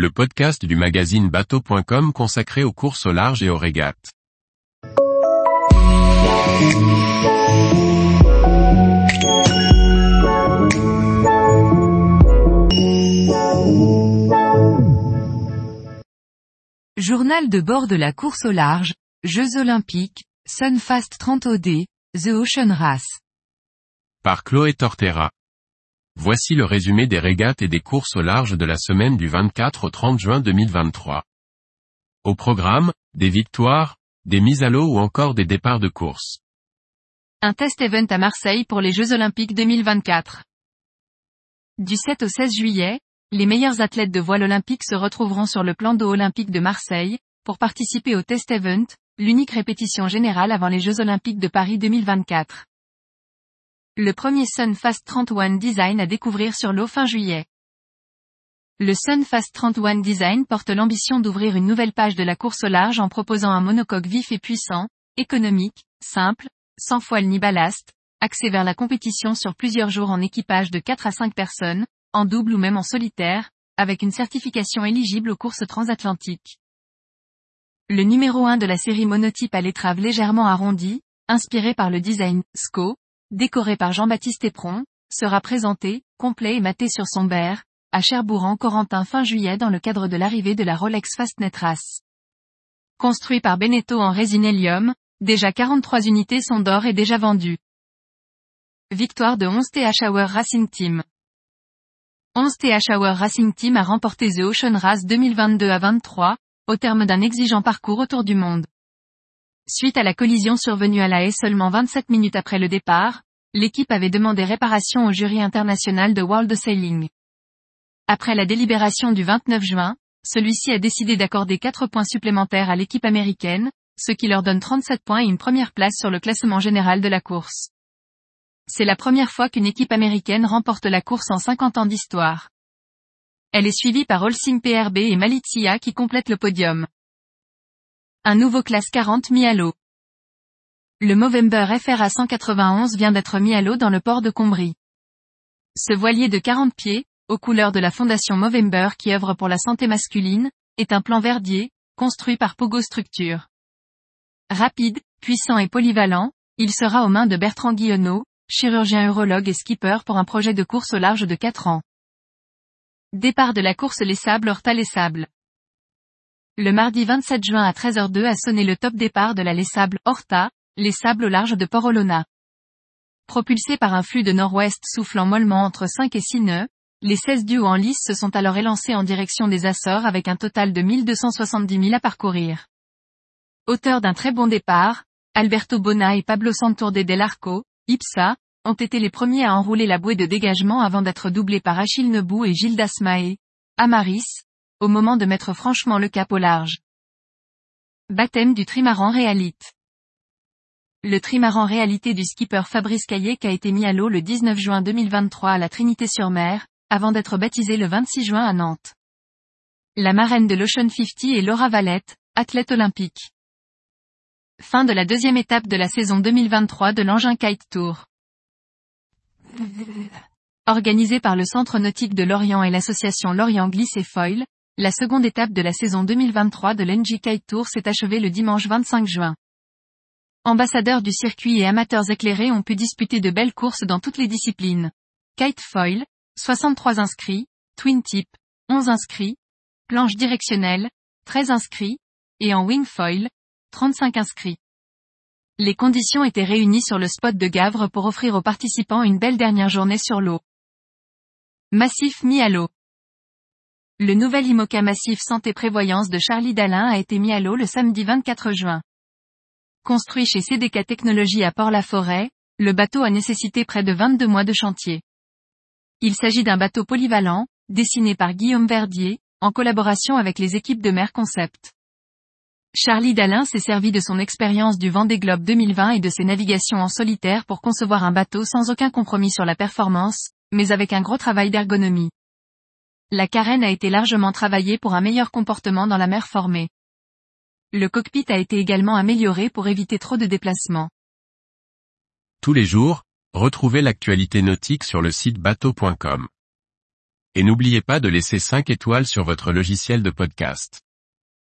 le podcast du magazine bateau.com consacré aux courses au large et aux régates. Journal de bord de la course au large, Jeux olympiques, Sunfast 30 OD, The Ocean Race. Par Chloé Tortera. Voici le résumé des régates et des courses au large de la semaine du 24 au 30 juin 2023. Au programme, des victoires, des mises à l'eau ou encore des départs de course. Un test event à Marseille pour les Jeux olympiques 2024. Du 7 au 16 juillet, les meilleurs athlètes de voile olympique se retrouveront sur le plan d'eau olympique de Marseille, pour participer au test event, l'unique répétition générale avant les Jeux olympiques de Paris 2024. Le premier Sunfast 31 Design à découvrir sur l'eau fin juillet. Le Sunfast 31 Design porte l'ambition d'ouvrir une nouvelle page de la course au large en proposant un monocoque vif et puissant, économique, simple, sans foile ni ballast, axé vers la compétition sur plusieurs jours en équipage de 4 à 5 personnes, en double ou même en solitaire, avec une certification éligible aux courses transatlantiques. Le numéro 1 de la série monotype à l'étrave légèrement arrondie, inspiré par le design SCO, décoré par Jean-Baptiste Éperon, sera présenté, complet et maté sur son berre, à Cherbourg en Corentin fin juillet dans le cadre de l'arrivée de la Rolex Fastnet Race. Construit par Beneteau en résine hélium, déjà 43 unités sont d'or et déjà vendues. Victoire de 11 TH Hour Racing Team. 11 TH Racing Team a remporté The Ocean Race 2022 à 23, au terme d'un exigeant parcours autour du monde. Suite à la collision survenue à la haie seulement 27 minutes après le départ, l'équipe avait demandé réparation au jury international de World Sailing. Après la délibération du 29 juin, celui-ci a décidé d'accorder 4 points supplémentaires à l'équipe américaine, ce qui leur donne 37 points et une première place sur le classement général de la course. C'est la première fois qu'une équipe américaine remporte la course en 50 ans d'histoire. Elle est suivie par Olsing PRB et Malizia qui complètent le podium. Un nouveau classe 40 mis à l'eau. Le Movember FRA 191 vient d'être mis à l'eau dans le port de Combry. Ce voilier de 40 pieds, aux couleurs de la fondation Movember qui œuvre pour la santé masculine, est un plan verdier, construit par Pogo Structure. Rapide, puissant et polyvalent, il sera aux mains de Bertrand Guillonneau, chirurgien urologue et skipper pour un projet de course au large de 4 ans. Départ de la course Les Sables Horta Les Sables. Le mardi 27 juin à 13h02 a sonné le top départ de la Les Sables Horta, Les Sables au large de Port-Olona. Propulsés par un flux de nord-ouest soufflant mollement entre 5 et 6 nœuds, les 16 duos en lice se sont alors élancés en direction des Açores avec un total de 1270 000 à parcourir. Auteur d'un très bon départ, Alberto Bona et Pablo Santourde del Arco, IPSA, ont été les premiers à enrouler la bouée de dégagement avant d'être doublés par Achille Nebou et Gilles Dasmae, Amaris, au moment de mettre franchement le cap au large. Baptême du trimaran réalite. Le trimaran réalité du skipper Fabrice Caillec a été mis à l'eau le 19 juin 2023 à la Trinité-sur-Mer, avant d'être baptisé le 26 juin à Nantes. La marraine de l'Ocean 50 est Laura Valette, athlète olympique. Fin de la deuxième étape de la saison 2023 de l'engin Kite Tour. Organisée par le Centre Nautique de Lorient et l'association Lorient Glisse et Foil, la seconde étape de la saison 2023 de l'NG Kite Tour s'est achevée le dimanche 25 juin. Ambassadeurs du circuit et amateurs éclairés ont pu disputer de belles courses dans toutes les disciplines. Kite Foil, 63 inscrits, Twin Tip, 11 inscrits, planche directionnelle, 13 inscrits, et en Wing Foil, 35 inscrits. Les conditions étaient réunies sur le spot de Gavre pour offrir aux participants une belle dernière journée sur l'eau. Massif mis à l'eau. Le nouvel IMOCA Massif Santé Prévoyance de Charlie Dalin a été mis à l'eau le samedi 24 juin. Construit chez CDK Technologies à Port-la-Forêt, le bateau a nécessité près de 22 mois de chantier. Il s'agit d'un bateau polyvalent, dessiné par Guillaume Verdier, en collaboration avec les équipes de Mer Concept. Charlie Dalin s'est servi de son expérience du Vendée Globe 2020 et de ses navigations en solitaire pour concevoir un bateau sans aucun compromis sur la performance, mais avec un gros travail d'ergonomie. La carène a été largement travaillée pour un meilleur comportement dans la mer formée. Le cockpit a été également amélioré pour éviter trop de déplacements. Tous les jours, retrouvez l'actualité nautique sur le site bateau.com. et n'oubliez pas de laisser 5 étoiles sur votre logiciel de podcast.